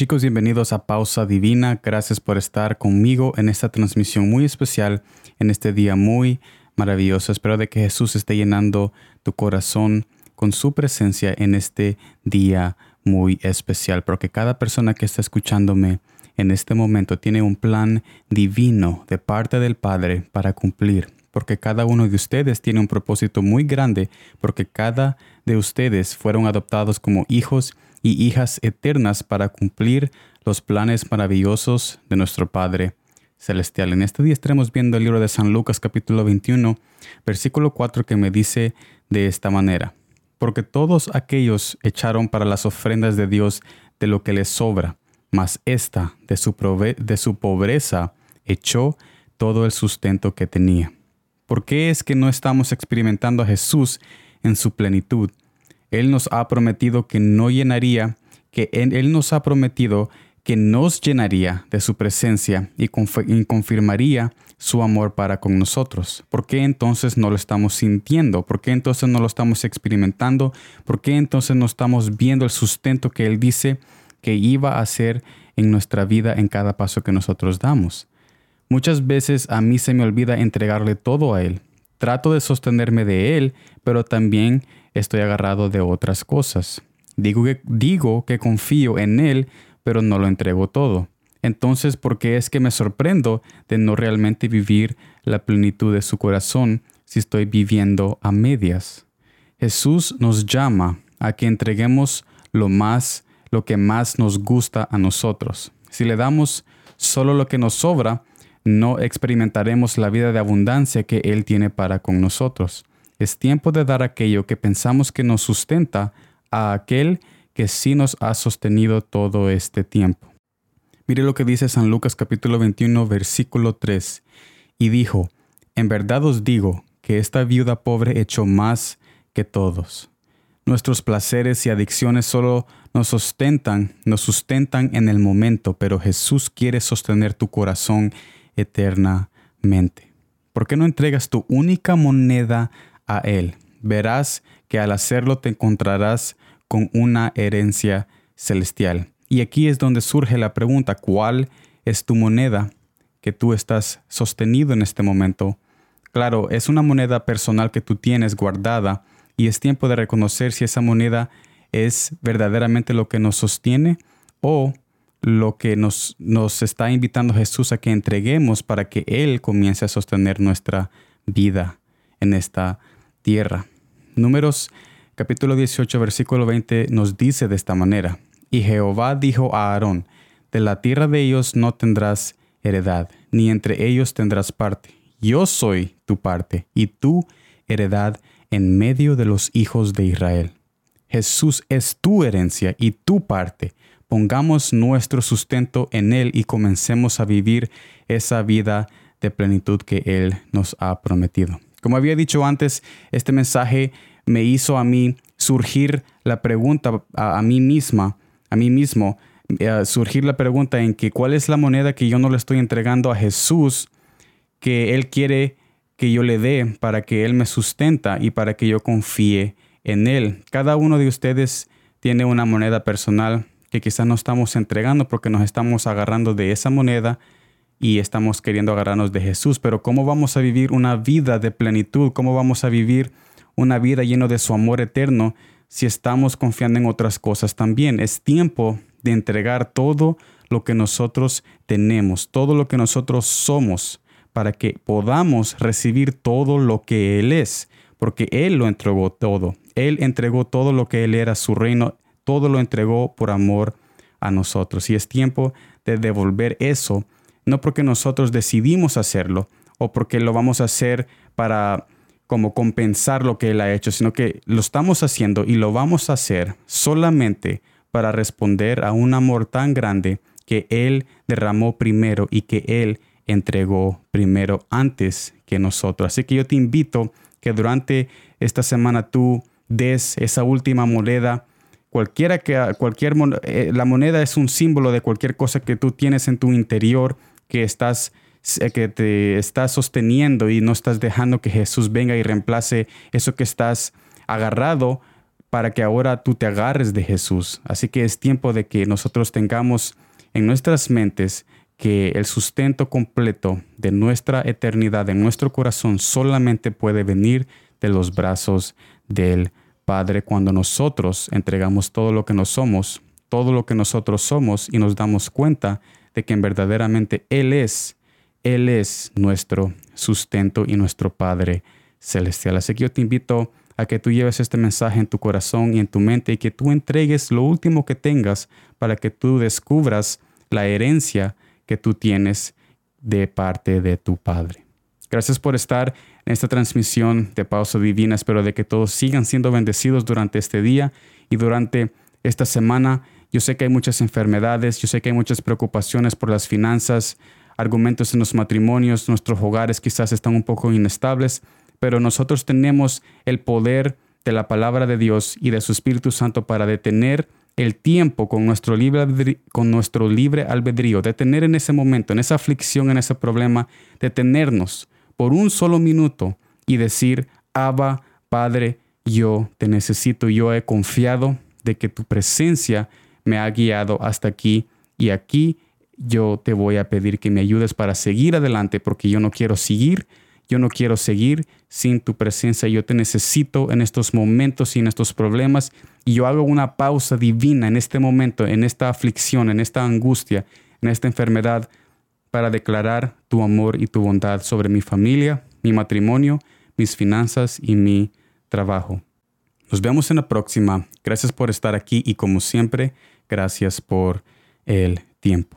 Chicos, bienvenidos a Pausa Divina. Gracias por estar conmigo en esta transmisión muy especial, en este día muy maravilloso. Espero de que Jesús esté llenando tu corazón con su presencia en este día muy especial, porque cada persona que está escuchándome en este momento tiene un plan divino de parte del Padre para cumplir, porque cada uno de ustedes tiene un propósito muy grande, porque cada de ustedes fueron adoptados como hijos y hijas eternas para cumplir los planes maravillosos de nuestro Padre Celestial. En este día estaremos viendo el libro de San Lucas capítulo 21, versículo 4 que me dice de esta manera, porque todos aquellos echaron para las ofrendas de Dios de lo que les sobra, mas esta de su, de su pobreza echó todo el sustento que tenía. ¿Por qué es que no estamos experimentando a Jesús en su plenitud? Él nos ha prometido que no llenaría, que Él nos ha prometido que nos llenaría de su presencia y, confirmaría su amor para con nosotros. ¿Por qué entonces no lo estamos sintiendo? ¿Por qué entonces no lo estamos experimentando? ¿Por qué entonces no estamos viendo el sustento que Él dice que iba a hacer en nuestra vida en cada paso que nosotros damos? Muchas veces a mí se me olvida entregarle todo a Él. Trato de sostenerme de Él, pero también estoy agarrado de otras cosas. Digo que, digo que confío en Él, pero no lo entrego todo. Entonces, ¿por qué es que me sorprendo de no realmente vivir la plenitud de su corazón si estoy viviendo a medias? Jesús nos llama a que entreguemos lo más, lo que más nos gusta a nosotros. Si le damos solo lo que nos sobra, no experimentaremos la vida de abundancia que Él tiene para con nosotros. Es tiempo de dar aquello que pensamos que nos sustenta a aquel que sí nos ha sostenido todo este tiempo. Mire lo que dice San Lucas capítulo 21 versículo 3. Y dijo, En verdad os digo que esta viuda pobre echó más que todos. Nuestros placeres y adicciones solo nos sustentan, nos sustentan en el momento, pero Jesús quiere sostener tu corazón eternamente. ¿Por qué no entregas tu única moneda a Él. Verás que al hacerlo te encontrarás con una herencia celestial. Y aquí es donde surge la pregunta, ¿cuál es tu moneda que tú estás sostenido en este momento? Claro, es una moneda personal que tú tienes guardada y es tiempo de reconocer si esa moneda es verdaderamente lo que nos sostiene o lo que nos, nos está invitando Jesús a que entreguemos para que Él comience a sostener nuestra vida en esta tierra. Números capítulo 18 versículo 20 nos dice de esta manera, y Jehová dijo a Aarón, de la tierra de ellos no tendrás heredad, ni entre ellos tendrás parte. Yo soy tu parte y tu heredad en medio de los hijos de Israel. Jesús es tu herencia y tu parte. Pongamos nuestro sustento en Él y comencemos a vivir esa vida de plenitud que Él nos ha prometido. Como había dicho antes, este mensaje me hizo a mí surgir la pregunta a, mí misma, a mí mismo, eh, surgir la pregunta en que cuál es la moneda que yo no le estoy entregando a Jesús que Él quiere que yo le dé para que Él me sustenta y para que yo confíe en Él. Cada uno de ustedes tiene una moneda personal que quizás no estamos entregando porque nos estamos agarrando de esa moneda y estamos queriendo agarrarnos de Jesús, pero ¿cómo vamos a vivir una vida de plenitud? ¿Cómo vamos a vivir una vida llena de su amor eterno si estamos confiando en otras cosas también? Es tiempo de entregar todo lo que nosotros tenemos, todo lo que nosotros somos, para que podamos recibir todo lo que Él es, porque Él lo entregó todo. Él entregó todo lo que Él era, su reino, todo lo entregó por amor a nosotros. Y es tiempo de devolver eso no porque nosotros decidimos hacerlo o porque lo vamos a hacer para como compensar lo que Él ha hecho, sino que lo estamos haciendo y lo vamos a hacer solamente para responder a un amor tan grande que Él derramó primero y que Él entregó primero antes que nosotros. Así que yo te invito que durante esta semana tú des esa última moneda, cualquiera que cualquier eh, la moneda es un símbolo de cualquier cosa que tú tienes en tu interior que estás que te estás sosteniendo y no estás dejando que Jesús venga y reemplace eso que estás agarrado para que ahora tú te agarres de Jesús. Así que es tiempo de que nosotros tengamos en nuestras mentes que el sustento completo de nuestra eternidad, de nuestro corazón, solamente puede venir de los brazos del Padre cuando nosotros entregamos todo lo que nos somos, todo lo que nosotros somos y nos damos cuenta de que verdaderamente Él es, Él es nuestro sustento y nuestro Padre celestial. Así que yo te invito a que tú lleves este mensaje en tu corazón y en tu mente y que tú entregues lo último que tengas para que tú descubras la herencia que tú tienes de parte de tu Padre. Gracias por estar en esta transmisión de Pausa Divina. Espero de que todos sigan siendo bendecidos durante este día y durante esta semana. Yo sé que hay muchas enfermedades, yo sé que hay muchas preocupaciones por las finanzas, argumentos en los matrimonios, nuestros hogares quizás están un poco inestables, pero nosotros tenemos el poder de la palabra de Dios y de su Espíritu Santo para detener el tiempo con nuestro libre con nuestro libre albedrío, detener en ese momento, en esa aflicción, en ese problema, detenernos por un solo minuto y decir, Abba, Padre, yo te necesito, yo he confiado de que tu presencia me ha guiado hasta aquí y aquí yo te voy a pedir que me ayudes para seguir adelante porque yo no quiero seguir yo no quiero seguir sin tu presencia. Yo te necesito en estos momentos y en estos problemas. Y yo hago una pausa divina en este momento, en esta aflicción, en esta angustia, en esta enfermedad, para declarar tu amor y tu bondad sobre mi familia, mi matrimonio, mis finanzas y mi trabajo. Nos vemos en la próxima. Gracias por estar aquí y como siempre, gracias por el tiempo.